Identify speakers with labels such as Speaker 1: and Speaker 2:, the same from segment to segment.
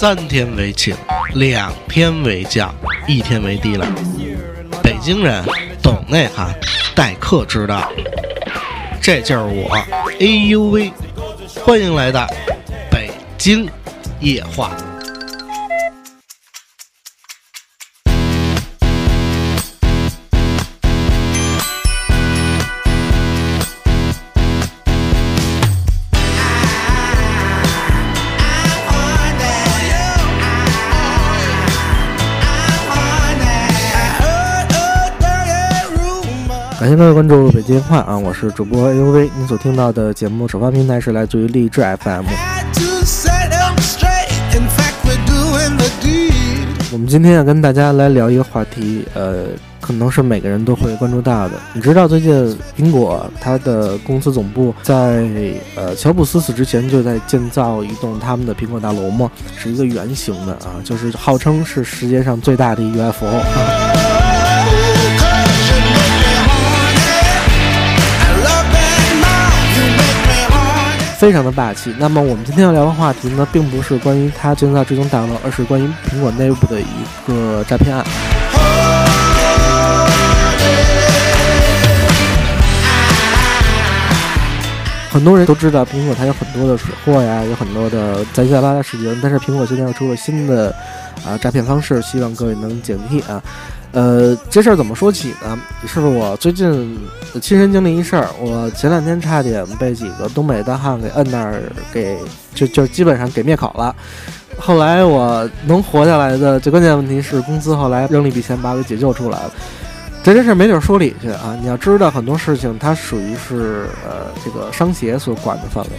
Speaker 1: 三天为请，两天为将，一天为低了。北京人懂内涵，待客之道。这就是我，哎呦喂！欢迎来到北京夜话。感谢各位关注北京话啊，我是主播 A U V。你所听到的节目首发平台是来自于励志 FM。我们今天要跟大家来聊一个话题，呃，可能是每个人都会关注到的。你知道最近苹果它的公司总部在呃乔布斯死之前就在建造一栋他们的苹果大楼吗？是一个圆形的啊，就是号称是世界上最大的 UFO。非常的霸气。那么我们今天要聊的话题呢，并不是关于它建造这栋大楼，而是关于苹果内部的一个诈骗案。很多人都知道苹果它有很多的水货呀，有很多的杂七杂八的事情，但是苹果现在又出了新的啊诈骗方式，希望各位能警惕啊。呃，这事儿怎么说起呢？是我最近亲身经历一事儿。我前两天差点被几个东北大汉给摁那儿，给就就基本上给灭口了。后来我能活下来的最关键问题是，公司后来扔了一笔钱把我给解救出来了。这件事没地儿说理去啊！你要知道，很多事情它属于是呃这个商协所管的范围，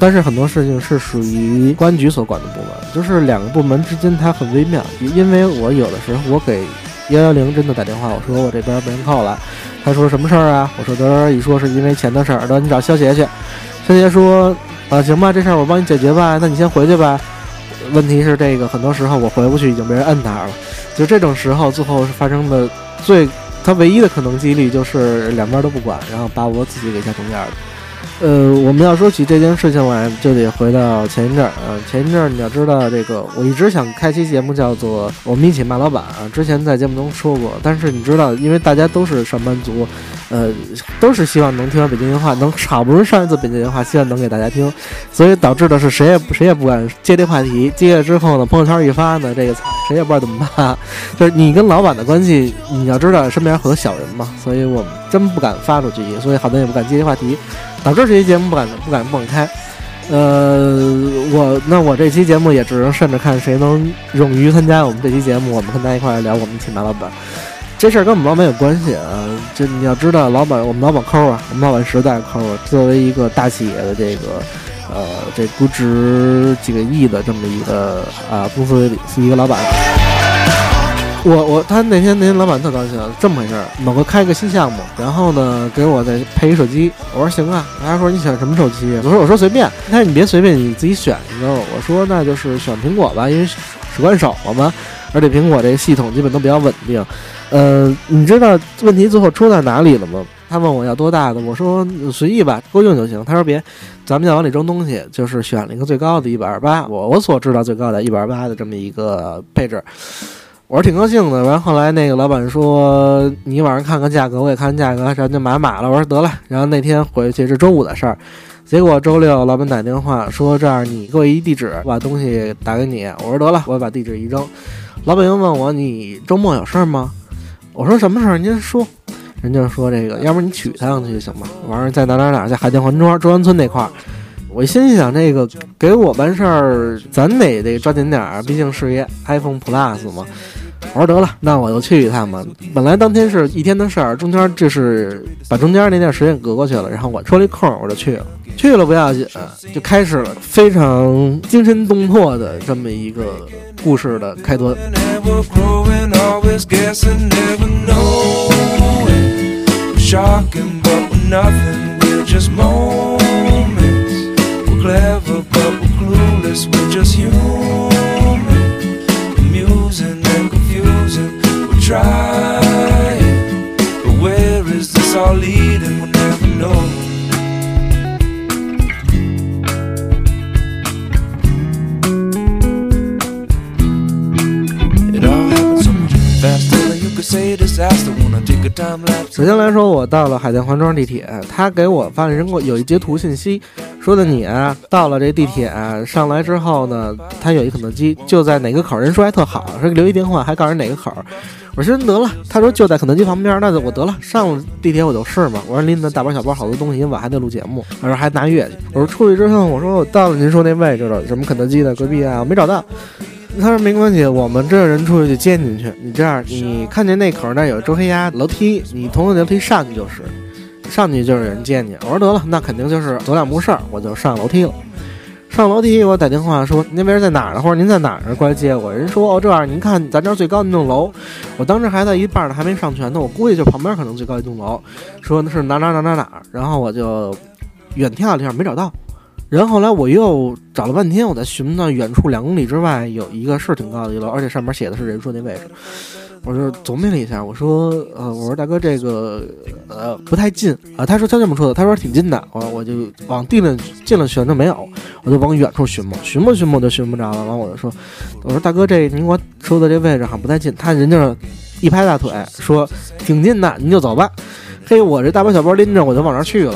Speaker 1: 但是很多事情是属于公安局所管的部门，就是两个部门之间它很微妙。因为我有的时候我给。幺幺零真的打电话，我说我这边被人扣了，他说什么事儿啊？我说得一说是因为钱的事儿，得你找肖杰去。肖杰说啊，行吧，这事儿我帮你解决吧，那你先回去吧。问题是这个，很多时候我回不去，已经被人摁那儿了。就这种时候，最后发生的最，他唯一的可能几率就是两边都不管，然后把我自己给夹中间了。呃，我们要说起这件事情来，就得回到前一阵儿啊。前一阵儿你要知道，这个我一直想开期节目，叫做“我们一起骂老板”啊。之前在节目中说过，但是你知道，因为大家都是上班族，呃，都是希望能听到北京话，能好不容易上一次北京话，希望能给大家听，所以导致的是谁也谁也不敢接这话题。接了之后呢，朋友圈一发呢，这个谁也不知道怎么办。就是你跟老板的关系，你要知道身边很多小人嘛，所以我们真不敢发出去，所以好多人也不敢接这话题。导致这期节目不敢不敢不敢开，呃，我那我这期节目也只能顺着看谁能勇于参加我们这期节目，我们跟大家一块聊我们品牌老板。这事儿跟我们老板有关系啊，这你要知道，老板我们老板抠啊，我们老板实在抠啊。作为一个大企业的这个，呃，这估值几个亿的这么一个啊公司是一个老板。我我他那天那天老板特高兴，这么回事儿，某个开个新项目，然后呢给我再配一手机，我说行啊，他说你选什么手机？我说我说随便，他说你别随便，你自己选一个。我说那就是选苹果吧，因为使惯手了嘛，而且苹果这个系统基本都比较稳定。呃，你知道问题最后出在哪里了吗？他问我要多大的，我说随意吧，够用就行。他说别，咱们要往里装东西，就是选了一个最高的一百二十八，我我所知道最高的一百二十八的这么一个配置。我是挺高兴的，完后后来那个老板说你晚上看看价格，我也看看价格，咱就买买了。我说得了，然后那天回去是周五的事儿，结果周六老板打电话说这样，你给我一地址，我把东西打给你。我说得了，我把地址一扔。老板又问我你周末有事儿吗？我说什么事儿您说。人家说这个，要不你取一趟去行吗？完事儿在哪哪哪，在海淀环庄中关村那块儿。我心想，这个给我办事儿，咱得得抓紧点儿，毕竟是一 iPhone Plus 嘛。我说得了，那我就去一趟吧。本来当天是一天的事儿，中间这是把中间那段时间隔过去了。然后我抽了一空，我就去了。去了不要紧，就开始了非常惊心动魄的这么一个故事的开端。首先来说我到了海淀黄庄地铁他给我发了人过有一截图信息说的你啊到了这地铁上来之后呢他有一肯德基就在哪个口人说还特好说留一电话还告诉你哪个口我说得了，他说就在肯德基旁边，那我得了，上了地铁我就是嘛。我说拎着大包小包好多东西，晚还得录节目。他说还拿乐器。我说出去之后，我说我到了您说那位置了，什么肯德基的隔壁啊，我没找到。他说没关系，我们这人出去就接进去。你这样，你看见那口那有周黑鸭楼梯，你从那楼梯上去就是，上去就是有人接你。我说得了，那肯定就是走两步事儿，我就上楼梯了。上楼梯，我打电话说那边在哪儿呢？或者您在哪儿呢？过来接我。人说哦这样，您看咱这儿最高那栋楼。我当时还在一半呢，还没上全呢。我估计就旁边可能最高一栋楼。说那是哪哪哪哪哪。然后我就远眺了一下，没找到。然后后来我又找了半天，我在寻到远处两公里之外有一个是挺高的一楼，而且上面写的是人说那位置。我就琢磨了一下，我说，呃，我说大哥，这个，呃，不太近啊。他说他这么说的，他说挺近的。我我就往地了近了寻，就没有，我就往远处寻摸，寻摸寻摸就寻不着了。完我就说，我说大哥，这您给我说的这位置好像不太近。他人家一拍大腿说挺近的，您就走吧。嘿，我这大包小包拎着，我就往那儿去了。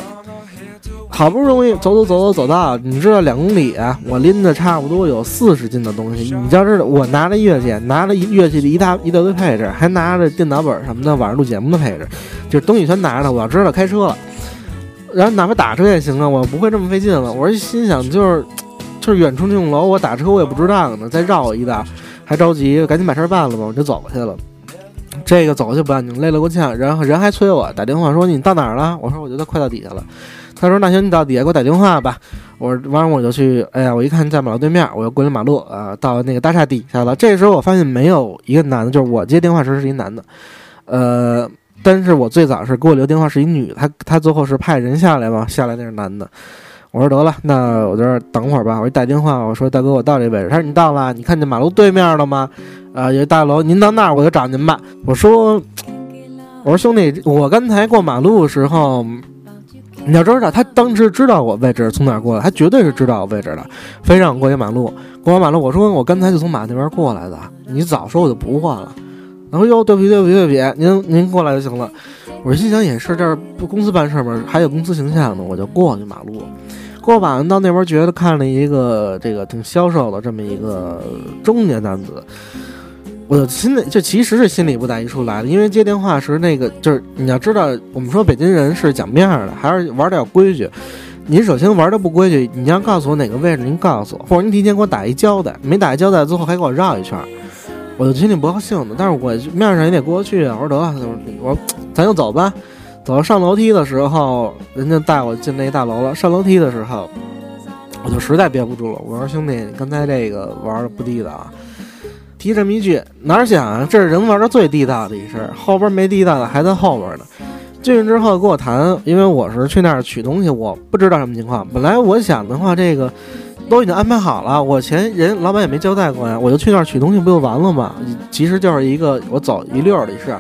Speaker 1: 好不容易走走走走走到，你知道两公里，我拎着差不多有四十斤的东西。你要知道，我拿着乐器，拿着乐器的一大一大堆配置，还拿着电脑本什么的，晚上录节目的配置，就是东西全拿着。我要知道开车了，然后哪怕打车也行啊，我不会这么费劲了。我是心想，就是就是远处那栋楼，我打车我也不知道呢，再绕一道，还着急，赶紧把事儿办了吧，我就走过去了。这个走过去不要紧，累了够呛，然后人还催我打电话说你到哪儿了？我说我觉得快到底下了。他说：“那行，你到底下给我打电话吧。”我说：“完了，我就去。哎呀，我一看在马路对面，我又过了马路啊，到那个大厦底下了。这时候我发现没有一个男的，就是我接电话时是一男的，呃，但是我最早是给我留电话是一女的，他他最后是派人下来嘛，下来那是男的。我说得了，那我在这等会儿吧。我一打电话，我说大哥，我到这位置。他说你到了，你看见马路对面了吗？啊，有大楼，您到那儿我就找您吧。我说，我说兄弟，我刚才过马路的时候。你要知道，他当时知道我位置从哪儿过来，他绝对是知道我位置的，非让我过一马路，过完马路，我说我刚才就从马那边过来的，你早说我就不换了。然后哟，对不起，对不起，对不起，您您过来就行了。我心想也是，这儿不公司办事嘛，还有公司形象呢，我就过去马路。过完到那边，觉得看了一个这个挺消瘦的这么一个中年男子。我心里就其实是心里不打一处来的，因为接电话时那个就是你要知道，我们说北京人是讲面的，还是玩点规矩。您首先玩的不规矩，你要告诉我哪个位置，您告诉我，或者您提前给我打一交代，没打一交代，最后还给我绕一圈，我就心里不高兴的。但是我面上也得过去。我说得了，我说咱就走吧。走到上楼梯的时候，人家带我进那大楼了。上楼梯的时候，我就实在憋不住了。我说兄弟，刚才这个玩的不地道啊。提这么一句，哪想啊？这是人玩的最地道的一事儿，后边没地道的还在后边呢。进去之后跟我谈，因为我是去那儿取东西，我不知道什么情况。本来我想的话，这个都已经安排好了，我前人老板也没交代过呀，我就去那儿取东西不就完了吗？其实就是一个我走一溜儿的事。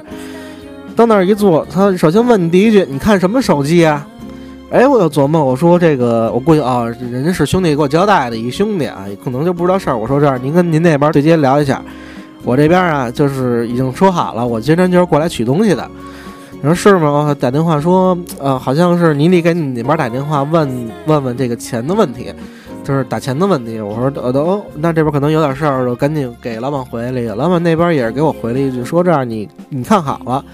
Speaker 1: 到那儿一坐，他首先问你第一句，你看什么手机啊？哎，我又琢磨，我说这个，我估计啊，人家是兄弟给我交代的，一兄弟啊，可能就不知道事儿。我说这儿，您跟您那边对接聊一下，我这边啊，就是已经说好了，我今天就是过来取东西的。你说是吗？打电话说，呃，好像是你得给你那边打电话问问问这个钱的问题，就是打钱的问题。我说呃都，那这边可能有点事儿，就赶紧给老板回了一个。老板那边也是给我回了一句，说这样你你看好了。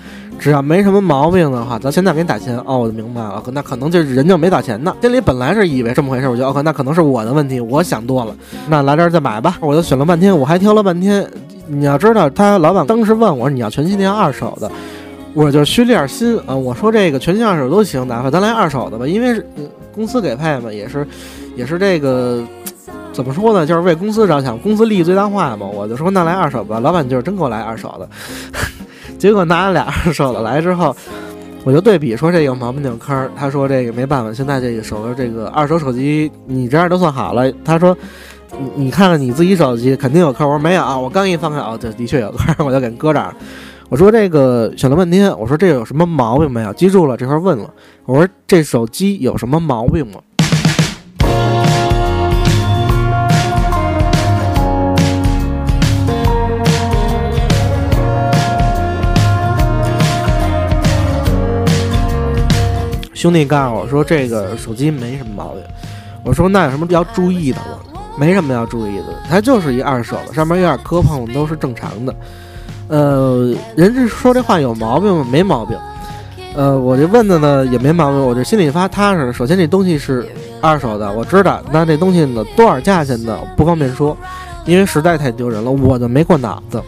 Speaker 1: 只要没什么毛病的话，咱现在给你打钱哦，我就明白了。那可能就是人就没打钱呢。心里本来是以为这么回事，我觉得哦，那可能是我的问题，我想多了。那来这儿再买吧，我就选了半天，我还挑了半天。你要知道，他老板当时问我，你要全新的二手的，我就虚了点心啊。我说这个全新二手都行，哪怕咱来二手的吧，因为公司给配嘛，也是也是这个怎么说呢，就是为公司着想，公司利益最大化嘛。我就说那来二手吧，老板就是真给我来二手的。结果拿了俩二手的来之后，我就对比说这有毛病有坑。他说这个没办法，现在这个手的这个二手手机你这样都算好了。他说你你看看你自己手机肯定有坑。我说没有，我刚一翻开哦，这的确有坑，我就给搁这儿。我说这个选了半天，我说这有什么毛病没有？记住了，这块问了。我说这手机有什么毛病吗？兄弟告诉我说这个手机没什么毛病。我说那有什么要注意的吗？没什么要注意的，它就是一二手的，上面有点磕碰都是正常的。呃，人家说这话有毛病吗？没毛病。呃，我这问的呢也没毛病，我这心里发踏实。首先这东西是二手的，我知道。那这东西呢多少价钱呢？不方便说，因为实在太丢人了，我就没过脑子。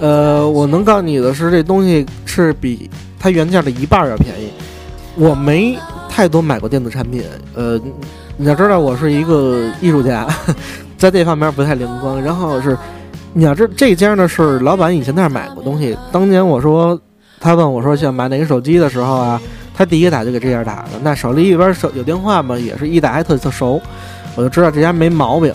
Speaker 1: 呃，我能告诉你的是，这东西是比它原价的一半要便宜。我没太多买过电子产品，呃。你要知道，我是一个艺术家，在这方面不太灵光。然后是，你要知这家呢是老板以前在那买过东西。当年我说，他问我说想买哪个手机的时候啊，他第一个打就给这家打的。那手里一边手有电话嘛，也是一打还特特熟，我就知道这家没毛病。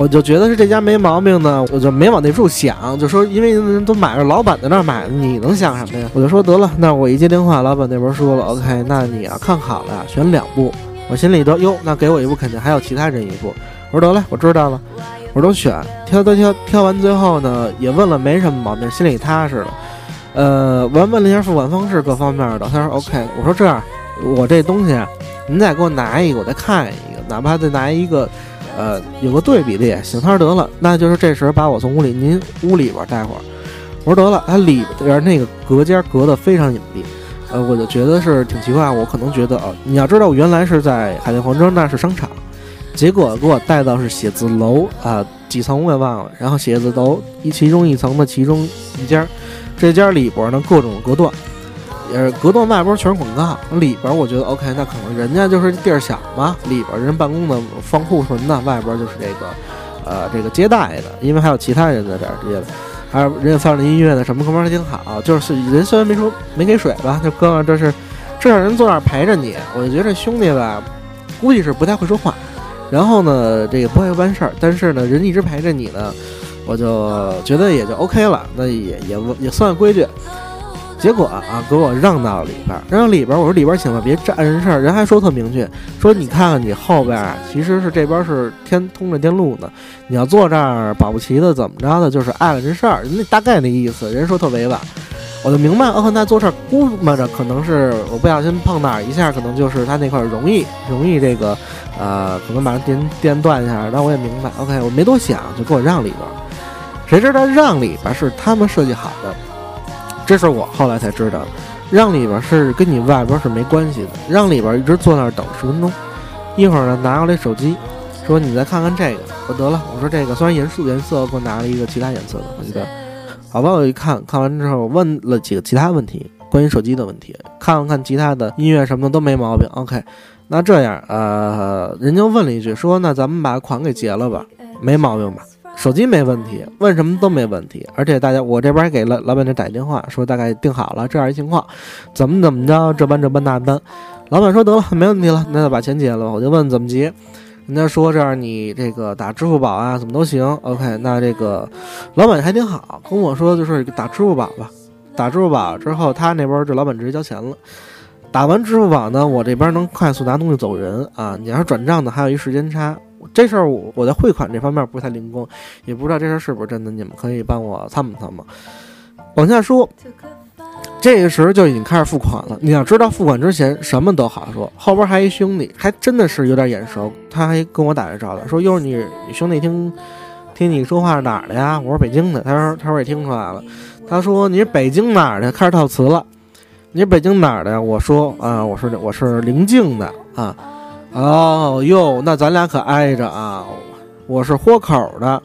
Speaker 1: 我就觉得是这家没毛病呢，我就没往那处想，就说因为人都买了老板在那买，你能想什么呀？我就说得了，那我一接电话，老板那边说了，OK，那你啊看好了，选两部。我心里都哟，那给我一部肯定还有其他人一部。我说得了，我知道了。我说都选，挑都挑，挑完最后呢，也问了没什么毛病，心里踏实了。呃，完问了一下付款方式各方面的，他说 OK。我说这样，我这东西您再给我拿一个，我再看一个，哪怕再拿一个，呃，有个对比的也行。他说得了，那就是这时把我从屋里您屋里边待会儿。我说得了，他里边那个隔间隔得非常隐蔽。呃，我就觉得是挺奇怪，我可能觉得啊，你要知道我原来是在海淀黄庄，那是商场，结果给我带到是写字楼啊，几层我也忘了，然后写字楼一其中一层的其中一家，这家里边呢各种隔断，也是隔断外边全是广告，里边我觉得 OK，那可能人家就是地儿小嘛，里边人办公的放库存的，外边就是这个呃这个接待的，因为还有其他人在这儿接的。还有人家放着音乐呢，什么哥们儿还挺好。就是人虽然没说没给水吧，就哥们儿这是，至少人坐那儿陪着你。我就觉得这兄弟吧，估计是不太会说话，然后呢，这个不会办事儿，但是呢，人一直陪着你呢，我就觉得也就 OK 了，那也也也算规矩。结果啊，给我让到里边，让到里边，我说里边请了，别占人事儿。人还说特明确，说你看看你后边，其实是这边是天通着电路呢。你要坐这儿，保不齐的怎么着的，就是碍了这事儿。人大概那意思，人说特委婉，我就明白。哦，那坐这儿估摸着可能是我不小心碰哪儿一下，可能就是他那块容易容易这个，呃，可能把电电断一下。但我也明白，OK，我没多想，就给我让里边。谁知道让里边是他们设计好的。这是我后来才知道的，让里边是跟你外边是没关系的。让里边一直坐那儿等十分钟，一会儿呢拿过来手机，说你再看看这个。我得了，我说这个虽然颜色颜色，给我拿了一个其他颜色的。我觉得，好吧，我一看看完之后，问了几个其他问题，关于手机的问题，看了看其他的音乐什么的都没毛病。OK，那这样，呃，人家问了一句，说那咱们把款给结了吧，没毛病吧？手机没问题，问什么都没问题，而且大家我这边还给了老板那打电话，说大概定好了这样一情况，怎么怎么着，这般这般那般。老板说得了，没问题了，那就把钱结了吧。我就问怎么结，人家说这样你这个打支付宝啊，怎么都行。OK，那这个老板还挺好，跟我说就是打支付宝吧，打支付宝之后他那边这老板直接交钱了。打完支付宝呢，我这边能快速拿东西走人啊。你要是转账呢，还有一时间差。这事儿我我在汇款这方面不太灵光，也不知道这事儿是不是真的，你们可以帮我参谋参谋。往下说，这个时候就已经开始付款了。你要知道，付款之前什么都好说，后边还一兄弟，还真的是有点眼熟，他还跟我打着招呼，说：“哟，你你兄弟听听你说话是哪儿的呀？”我说：“北京的。”他说：“他说也听出来了。”他说：“你是北京哪儿的？”开始套词了。“你是北京哪儿的呀？”我说：“啊，我说我是临近的啊。”哦哟，那咱俩可挨着啊！我是豁口的，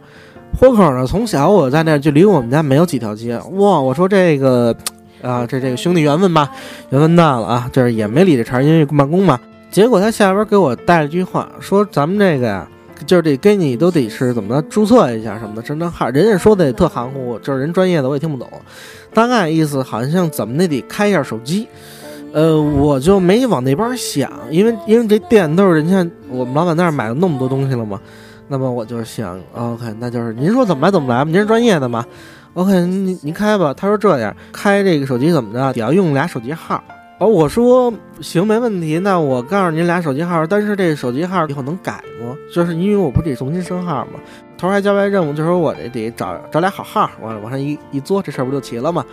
Speaker 1: 豁口呢，从小我在那，就离我们家没有几条街。哇，我说这个，啊，这这个兄弟缘分吧，缘分到了啊，这也没理这茬，因为办公嘛。结果他下边给我带了句话，说咱们这个呀，就是得跟你都得是怎么着注册一下什么的身份证。人家说的也特含糊，就是人专业的我也听不懂，大概意思好像怎么的得开一下手机。呃，我就没往那边想，因为因为这店都是人家我们老板那儿买了那么多东西了嘛，那么我就想，OK，那就是您说怎么来怎么来吧，您是专业的嘛，OK，您您开吧。他说这样开这个手机怎么着，得要用俩手机号。哦，我说行，没问题。那我告诉您俩手机号，但是这手机号以后能改吗？就是因为我不得重新升号嘛。头儿还交代任务，就说我这得找找俩好号，往往上一一做，这事儿不就齐了吗？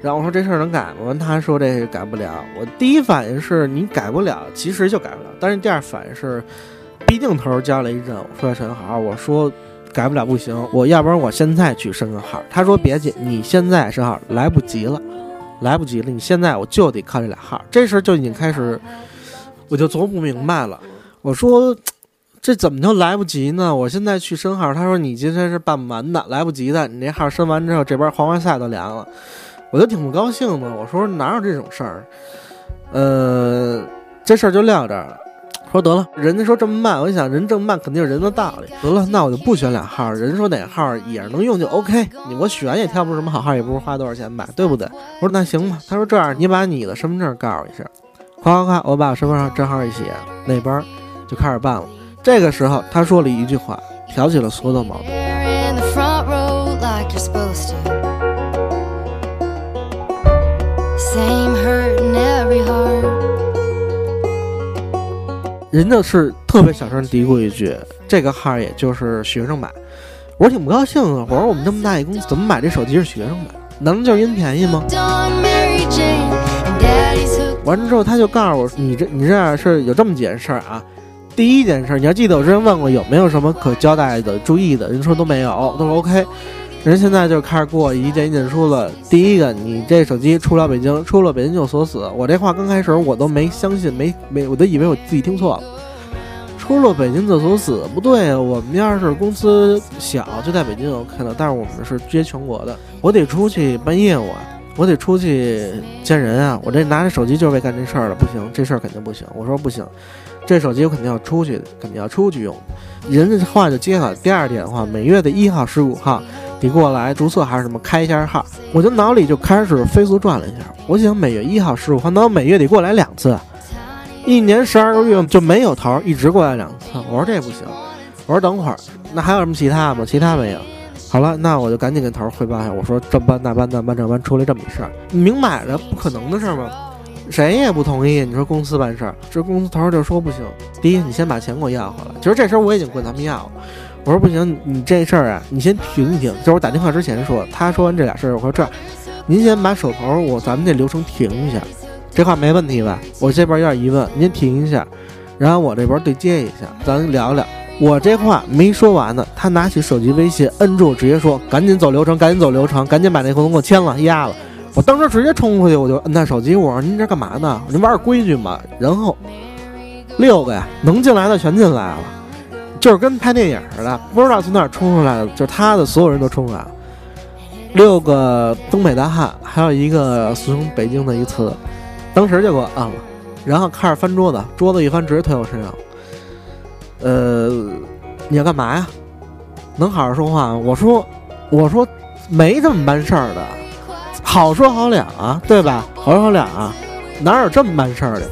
Speaker 1: 然后我说这事儿能改吗？他说这改不了。我第一反应是你改不了，其实就改不了。但是第二反应是，毕竟头儿交了一阵，我说要申号，我说改不了不行，我要不然我现在去申个号。他说别急，你现在申号来不及了，来不及了，你现在我就得靠这俩号。这事儿就已经开始，我就琢磨不明白了。我说这怎么就来不及呢？我现在去申号，他说你今天是办不完的，来不及的。你这号申完之后，这边黄花菜都凉了。我就挺不高兴的，我说哪有这种事儿？呃，这事儿就撂这儿了。说得了，人家说这么慢，我一想人这么慢肯定是人的道理。得了，那我就不选俩号，人说哪号也是能用就 OK。你我选也挑不出什么好号，也不是花多少钱买，对不对？我说那行吧。他说这样，你把你的身份证告诉我一下，夸夸夸，我把身份证正号一写，那边就开始办了。这个时候他说了一句话，挑起了所有的矛盾。人家是特别小声嘀咕一句：“这个号也就是学生买。”我挺不高兴的。我说我们这么大一公司，怎么买这手机是学生买？难道就是因便宜吗？完了之后，他就告诉我：“你这你这是有这么几件事啊。第一件事，你要记得我之前问过有没有什么可交代的、注意的，人说都没有，都说 OK。”人现在就开始给我一件一件说了。第一个，你这手机出了北京，出了北京就锁死。我这话刚开始我都没相信，没没，我都以为我自己听错了。出了北京就锁死，不对啊！我们要是公司小，就在北京 OK 了，但是我们是接全国的，我得出去办业务啊，我得出去见人啊。我这拿着手机就是为干这事儿的，不行，这事儿肯定不行。我说不行，这手机我肯定要出去，肯定要出去用。人家话就接了。第二点的话，每月的一号、十五号。你过来注册还是什么？开一下号，我就脑里就开始飞速转了一下。我想每月一号、十五号，那我每月得过来两次，一年十二个月就没有头，一直过来两次。我说这不行，我说等会儿，那还有什么其他吗？其他没有。好了，那我就赶紧跟头汇报一下。我说这班那班那班这班出来这么一事儿，明摆着不可能的事儿吗？谁也不同意。你说公司办事儿，这公司头就说不行。第一，你先把钱给我要回来。其实这事儿我已经跟他们要了。我说不行，你这事儿啊，你先停一停。就是我打电话之前说，他说完这俩事儿，我说这样，您先把手头我咱们这流程停一下，这话没问题吧？我这边有点疑问，您停一下，然后我这边对接一下，咱聊聊。我这话没说完呢，他拿起手机微信摁住，直接说赶紧走流程，赶紧走流程，赶紧把那合同给我签了压了。我当时直接冲过去，我就摁他手机，我说您这干嘛呢？您玩点规矩嘛。然后六个呀，能进来的全进来了。就是跟拍电影似的，不知道从哪儿冲出来的，就是他的所有人都冲出来了。六个东北大汉，还有一个从北京的一次，当时就给我按了，然后开始翻桌子，桌子一翻直接推我身上。呃，你要干嘛呀？能好好说话吗？我说，我说没这么办事儿的，好说好了啊，对吧？好说好了啊，哪有这么办事儿的？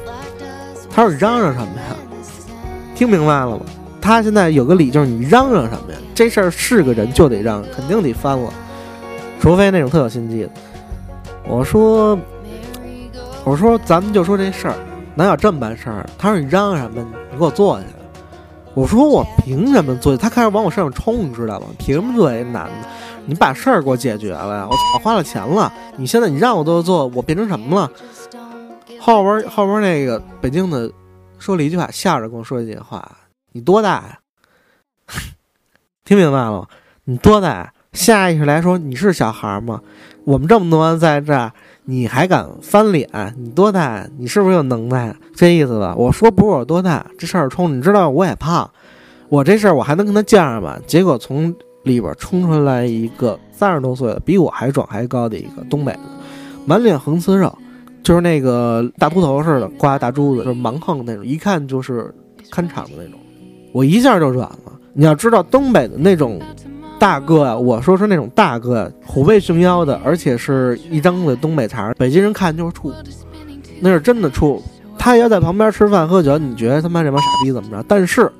Speaker 1: 他说嚷嚷什么呀？听明白了吗？他现在有个理，就是你嚷嚷什么呀？这事儿是个人就得让，肯定得翻了，除非那种特有心机的。我说，我说咱们就说这事儿，哪有这么办事儿？他说你嚷嚷什么？你给我坐下。我说我凭什么坐下？他开始往我身上冲，你知道吗？凭什么坐？这男的，你把事儿给我解决了呀！我我花了钱了，你现在你让我都坐，我变成什么了？后边后边那个北京的说了一句话，笑着跟我说一句话。你多大呀？听明白了吗？你多大？下意识来说，你是小孩吗？我们这么多人在这儿，你还敢翻脸？你多大？你是不是有能耐？这意思吧？我说不是我多大，这事儿冲你知道我也胖，我这事儿我还能跟他犟上吗？结果从里边冲出来一个三十多岁的，比我还壮还高的一个东北的，满脸横刺肉，就是那个大秃头似的，刮大珠子，就是蛮横那种，一看就是看场的那种。我一下就软了。你要知道，东北的那种大哥啊，我说是那种大哥，虎背熊腰的，而且是一张嘴东北茬，北京人看就是怵，那是真的怵。他要在旁边吃饭喝酒，你觉得他妈这帮傻逼怎么着？但是，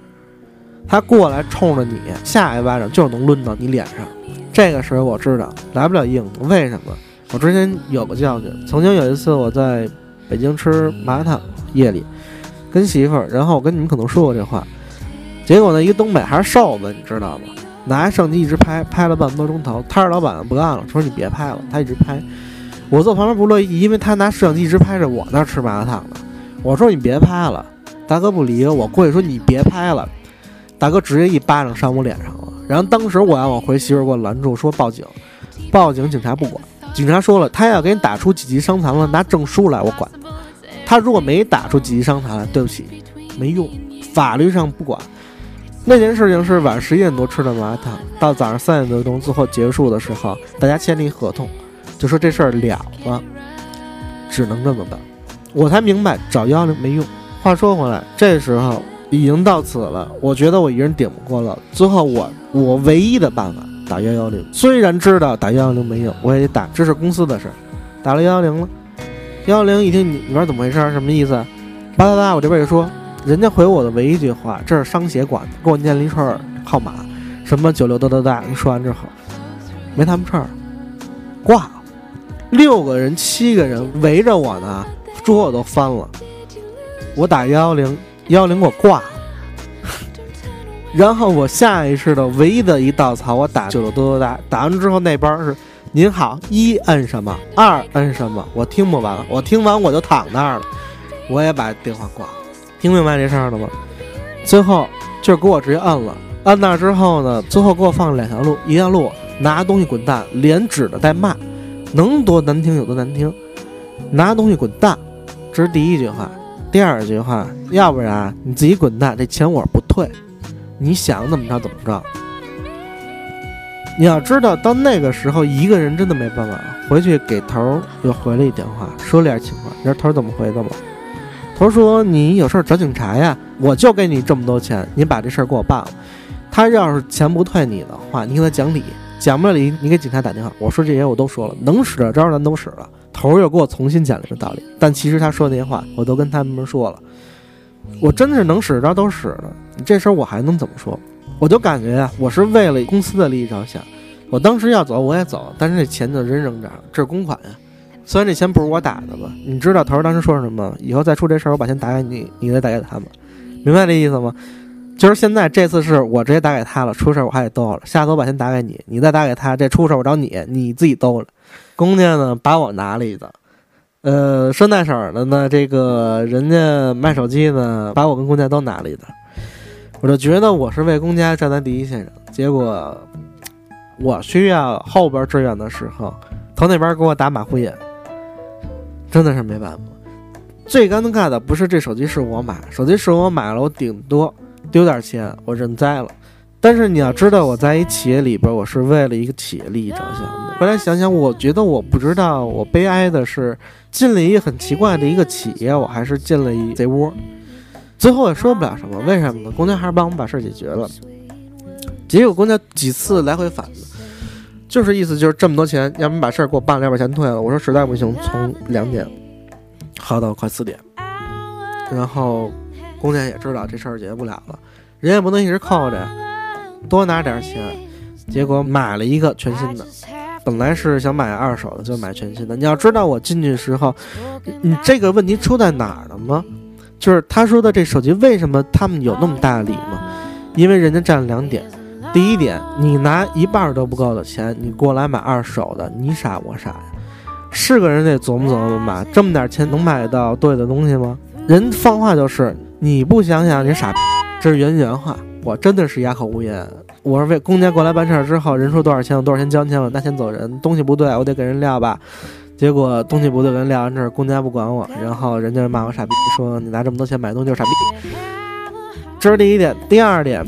Speaker 1: 他过来冲着你下一巴掌，就能抡到你脸上。这个时候我知道来不了硬的。为什么？我之前有个教训，曾经有一次我在北京吃麻辣烫，夜里跟媳妇儿，然后我跟你们可能说过这话。结果呢，一个东北还是瘦子，你知道吗？拿着相机一直拍，拍了半个多钟头。他是老板不干了，说你别拍了，他一直拍。我坐旁边不乐意，因为他拿摄像机一直拍着我那吃麻辣烫呢。我说你别拍了，大哥不理我，过去说你别拍了，大哥直接一巴掌扇我脸上了。然后当时我要往回，媳妇给我拦住，说报警，报警，警察不管。警察说了，他要给你打出几级伤残了，拿证书来，我管。他如果没打出几级伤残来，对不起，没用，法律上不管。那件事情是晚上十一点多吃的麻辣烫，到早上三点多钟，最后结束的时候，大家签了一合同，就说这事儿了了，只能这么办。我才明白找幺幺零没用。话说回来，这时候已经到此了，我觉得我一人顶不过了。最后我我唯一的办法打幺幺零，虽然知道打幺幺零没用，我也得打，这是公司的事儿。打了幺幺零了，幺幺零一听你你说怎么回事？什么意思？叭叭叭，我这边一说，人家回我的唯一一句话，这是商协管的，给我念了一串号码，什么九六哒哒哒。你说完之后，没他们事儿，挂了。六个人、七个人围着我呢，桌子都翻了。我打幺幺零，幺幺零给我挂了。然后我下意识的唯一的一稻草，我打九六哒哒哒。打完之后，那边是您好，一摁什么，二摁什么，我听不完了。我听完我就躺那儿了，我也把电话挂了。听明白这事儿了吗？最后就是给我直接摁了，摁那之后呢，最后给我放两条路，一条路拿东西滚蛋，连指的带骂，能多难听有多难听，拿东西滚蛋，这是第一句话。第二句话，要不然你自己滚蛋，这钱我不退，你想怎么着怎么着。你要知道，到那个时候，一个人真的没办法。回去给头儿又回了一电话，说了点情况。你知道头儿怎么回的吗？头说：“你有事儿找警察呀，我就给你这么多钱，你把这事儿给我办了。他要是钱不退你的话，你给他讲理，讲不了理，你给警察打电话。我说这些我都说了，能使的招咱都使了。头儿又给我重新讲了一个道理，但其实他说那些话我都跟他们说了，我真的是能使的招都使了。这事儿我还能怎么说？我就感觉呀，我是为了公司的利益着想。我当时要走我也走，但是这钱就真扔这儿了，这是公款呀。虽然这钱不是我打的吧，你知道头儿当时说什么吗？以后再出这事儿，我把钱打给你，你再打给他们，明白这意思吗？就是现在这次是我直接打给他了，出事儿我还得兜着。下次我把钱打给你，你再打给他，这出事儿我找你，你自己兜着。公家呢把我拿了一个，呃，顺带手的呢，这个人家卖手机呢把我跟公家都拿了一个，我就觉得我是为公家站在第一线上，结果我需要后边支援的时候，头那边给我打马虎眼，真的是没办法。最尴尬的不是这手机是我买，手机是我买了，我顶多丢点钱，我认栽了。但是你要知道，我在一企业里边，我是为了一个企业利益着想的。后来想想，我觉得我不知道，我悲哀的是进了一个很奇怪的一个企业，我还是进了一贼窝。最后也说不了什么，为什么呢？公家还是帮我们把事儿解决了。结果公家几次来回反，就是意思就是这么多钱，要么把事儿给我办了，要把钱退了。我说实在不行，从两点耗到快四点。然后公家也知道这事儿解决不了了，人也不能一直扣着呀，多拿点钱。结果买了一个全新的，本来是想买二手的，就买全新的。你要知道我进去时候，你这个问题出在哪儿了吗？就是他说的这手机为什么他们有那么大的理吗？因为人家占了两点。第一点，你拿一半都不够的钱，你过来买二手的，你傻我傻呀？是个人得琢磨琢磨吧，这么点钱能买到对的东西吗？人放话就是你不想想你傻，这是原原话，我真的是哑口无言。我是为公家过来办事儿之后，人说多少钱我多少钱交钱，我拿钱走人。东西不对，我得给人撂吧。结果东西不对，给人撂完这儿，公家不管我，然后人家骂我傻逼，说你拿这么多钱买东西就是傻逼。这是第一点，第二点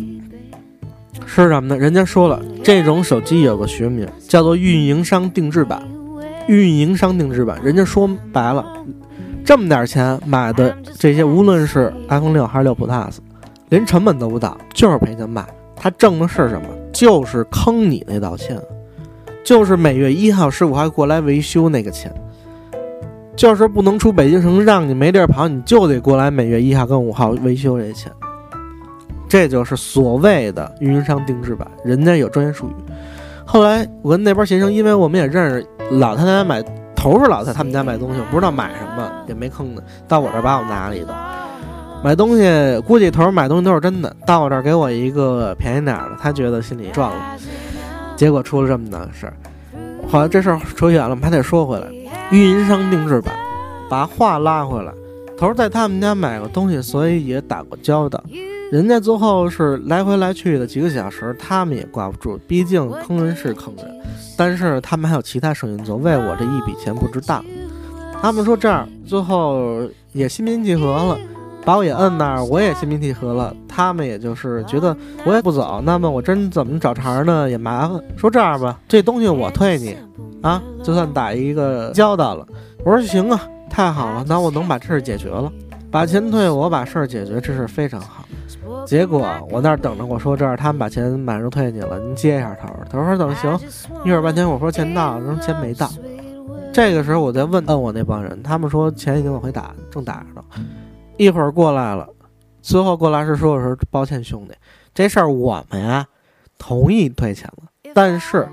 Speaker 1: 是什么呢？人家说了，这种手机有个学名叫做运营商定制版。运营商定制版，人家说白了，这么点钱买的这些，无论是 iPhone 六还是六 Plus，连成本都不到，就是赔钱卖。他挣的是什么？就是坑你那道钱，就是每月一号十五号过来维修那个钱，就是不能出北京城，让你没地儿跑，你就得过来每月一号跟五号维修这钱。这就是所谓的运营商定制版，人家有专业术语。后来我跟那边协商，因为我们也认识老太太买头是老太太他们家买东西，我不知道买什么，也没坑的，到我这儿把我拿了一个。买东西估计头买东西都是真的，到我这儿给我一个便宜点儿的，他觉得心里赚了。结果出了这么大的事儿，好了，这事儿扯远了，我们还得说回来。运营商定制版，把话拉回来，头在他们家买过东西，所以也打过交道。人家最后是来回来去的几个小时，他们也挂不住，毕竟坑人是坑人。但是他们还有其他生意做，为我这一笔钱不值当。他们说这样，最后也心平气和了，把我也摁那儿，我也心平气和了。他们也就是觉得我也不走，那么我真怎么找茬呢？也麻烦。说这样吧，这东西我退你，啊，就算打一个交道了。我说行啊，太好了，那我能把这事解决了，把钱退我，把事儿解决，这事非常好。结果我那儿等着，我说这儿他们把钱马上退你了，您接一下头。他说等行，一会儿半天我说钱到了，说钱没到。这个时候我在问问我那帮人，他们说钱已经往回打，正打着呢。一会儿过来了，最后过来是说我说抱歉兄弟，这事儿我们呀同意退钱了，但是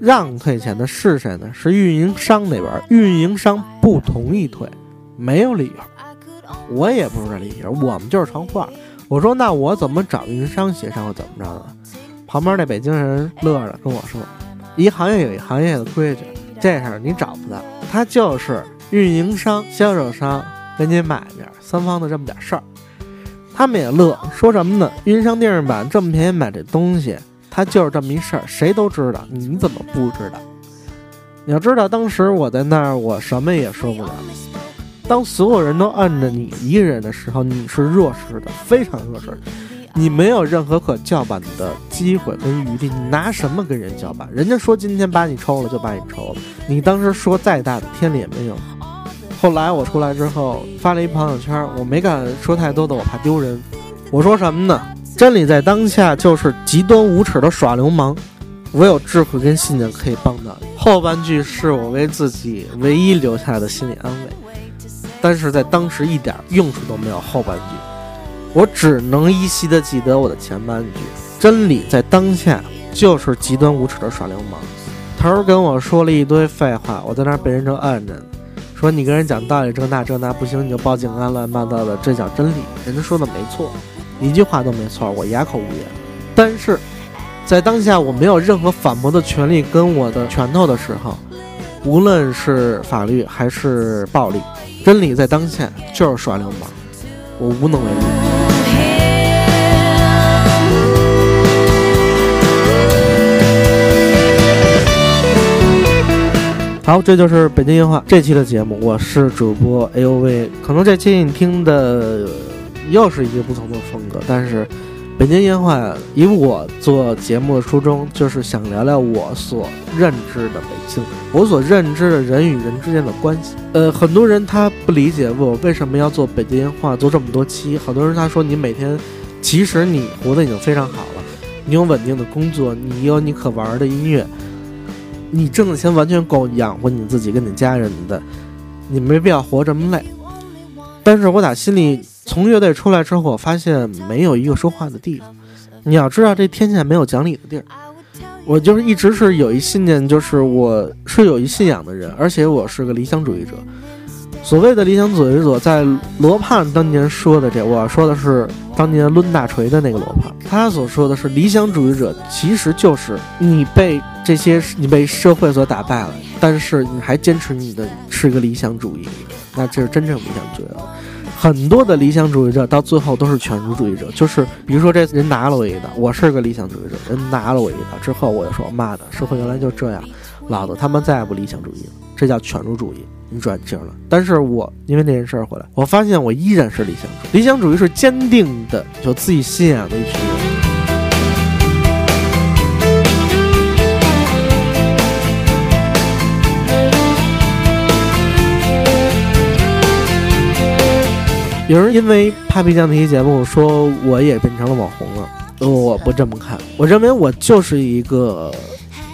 Speaker 1: 让退钱的是谁呢？是运营商那边，运营商不同意退，没有理由，我也不知道理由，我们就是传话。我说那我怎么找运营商协商，怎么着呢？旁边那北京人乐着跟我说，一行业有一行业的规矩。这事儿你找不到，他就是运营商、销售商跟你买面三方的这么点事儿。他们也乐，说什么呢？运营商电视版这么便宜买这东西，他就是这么一事儿，谁都知道，你怎么不知道？你要知道，当时我在那儿，我什么也说不了。当所有人都按着你一个人的时候，你是弱势的，非常弱势。你没有任何可叫板的机会跟余地，你拿什么跟人叫板？人家说今天把你抽了就把你抽了，你当时说再大的天理也没有。后来我出来之后发了一朋友圈，我没敢说太多的，我怕丢人。我说什么呢？真理在当下就是极端无耻的耍流氓，我有智慧跟信念可以帮到你。后半句是我为自己唯一留下的心理安慰，但是在当时一点用处都没有。后半句。我只能依稀的记得我的前半句：真理在当下就是极端无耻的耍流氓。头儿跟我说了一堆废话，我在那儿被人正按着，说你跟人讲道理这那这那不行，你就报警啊，乱七八糟的，这叫真理。人家说的没错，一句话都没错，我哑口无言。但是在当下我没有任何反驳的权利跟我的拳头的时候，无论是法律还是暴力，真理在当下就是耍流氓，我无能为力。好，这就是北京烟话这期的节目，我是主播 A O V。可能这期你听的又是一个不同的风格，但是北京烟话以我做节目的初衷，就是想聊聊我所认知的北京，我所认知的人与人之间的关系。呃，很多人他不理解我为什么要做北京烟话，做这么多期。好多人他说你每天，其实你活得已经非常好了，你有稳定的工作，你有你可玩的音乐。你挣的钱完全够养活你自己跟你家人的，你没必要活这么累。但是我打心里从乐队出来之后，我发现没有一个说话的地方。你要知道，这天下没有讲理的地儿。我就是一直是有一信念，就是我是有一信仰的人，而且我是个理想主义者。所谓的理想主义者，在罗胖当年说的这，我说的是当年抡大锤的那个罗胖，他所说的是理想主义者，其实就是你被这些你被社会所打败了，但是你还坚持你的是一个理想主义，那这是真正理想主义了。很多的理想主义者到最后都是犬儒主义者，就是比如说这人拿了我一刀，我是个理想主义者，人拿了我一刀之后，我就说妈的，社会原来就这样，老子他妈再也不理想主义了，这叫犬儒主义。你转型了，但是我因为那件事儿回来，我发现我依然是理想主义。理想主义是坚定的，有自己信仰的一群人。有人因为 Papi 酱那期节目说我也变成了网红了，我不这么看，我认为我就是一个。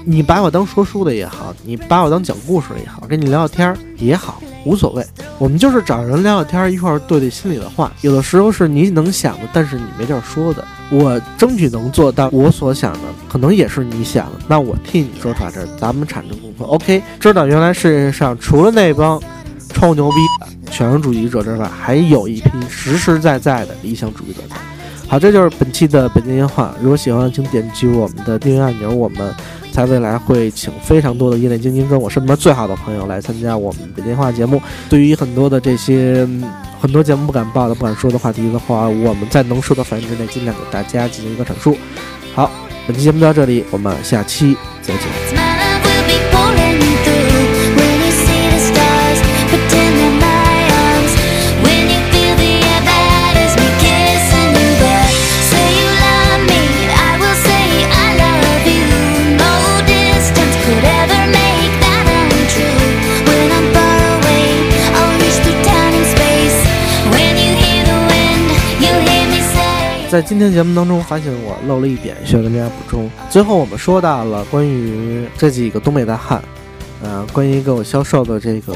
Speaker 1: 你把我当说书的也好，你把我当讲故事的也好，跟你聊聊天儿也好，无所谓。我们就是找人聊聊天儿，一块儿对对心里的话。有的时候是你能想的，但是你没地儿说的。我争取能做到我所想的，可能也是你想的。那我替你说出来，这咱们产生共鸣。OK，知道原来世界上除了那帮超牛逼的全人主义者之外，还有一批实实在在的理想主义者。好，这就是本期的北京烟话。如果喜欢，请点击我们的订阅按钮。我们。在未来会请非常多的业内精英跟我身边最好的朋友来参加我们的电话节目。对于很多的这些很多节目不敢报的、不敢说的话题的话，我们在能说的范围之内，尽量给大家进行一个阐述。好，本期节目到这里，我们下期再见。在今天节目当中，发现我漏了一点，需要跟大家补充。最后我们说到了关于这几个东北大汉，呃，关于给我销售的这个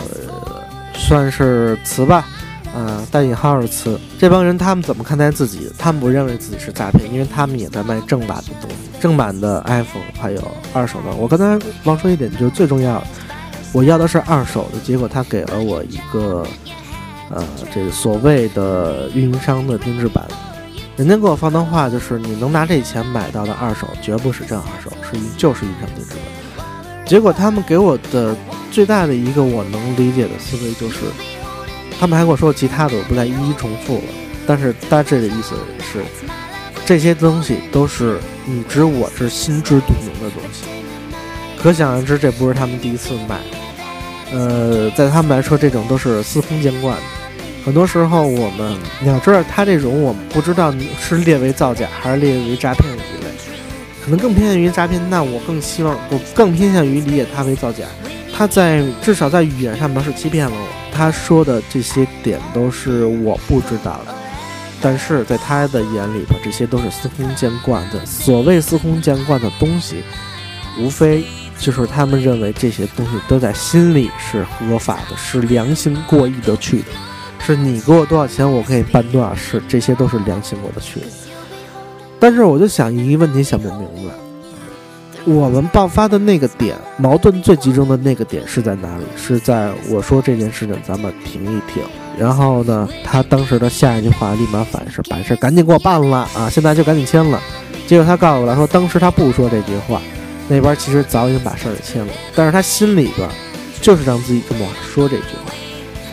Speaker 1: 算是词吧，呃，带引号的词。这帮人他们怎么看待自己？他们不认为自己是诈骗，因为他们也在卖正版的东西，正版的 iPhone 还有二手的。我刚才忘说一点，就是最重要，我要的是二手的，结果他给了我一个，呃，这个所谓的运营商的定制版。人家给我放的话就是：你能拿这钱买到的二手，绝不是真二手，是一就是一张定制的。结果他们给我的最大的一个我能理解的思维就是，他们还跟我说其他的，我不再一一重复了。但是大致的意思是，这些东西都是你知我知、心知肚明的东西。可想而知，这不是他们第一次买。呃，在他们来说，这种都是司空见惯的。很多时候，我们你要知道，他这种我们不知道是列为造假还是列为诈骗的一类，可能更偏向于诈骗。那我更希望，我更偏向于理解他为造假。他在至少在语言上面是欺骗了我，他说的这些点都是我不知道的，但是在他的眼里头，这些都是司空见惯的。所谓司空见惯的东西，无非就是他们认为这些东西都在心里是合法的，是良心过意得去的。是你给我多少钱，我可以办多少事，这些都是良心过得去。但是我就想一个问题，想不明白，我们爆发的那个点，矛盾最集中的那个点是在哪里？是在我说这件事情，咱们停一停。然后呢，他当时的下一句话立马反是把事赶紧给我办了啊，现在就赶紧签了。结果他告诉我来说，当时他不说这句话，那边其实早已经把事儿给签了，但是他心里边就是让自己这么说这句话。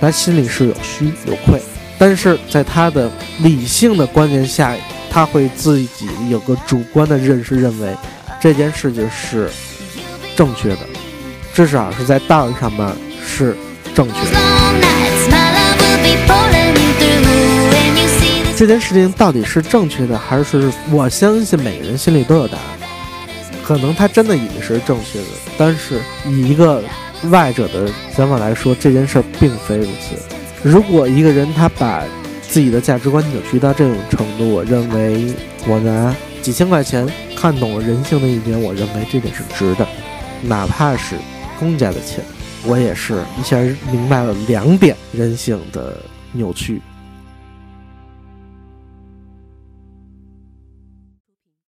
Speaker 1: 他心里是有虚有愧，但是在他的理性的观念下，他会自己有个主观的认识，认为这件事情是正确的，至少是在道义上面是正确的。这件事情到底是正确的，还是我相信每个人心里都有答案。可能他真的以为是正确的，但是以一个。外者的想法来说，这件事儿并非如此。如果一个人他把自己的价值观扭曲到这种程度，我认为我拿几千块钱看懂了人性的一点，我认为这点是值的。哪怕是公家的钱，我也是一下明白了两点人性的扭曲。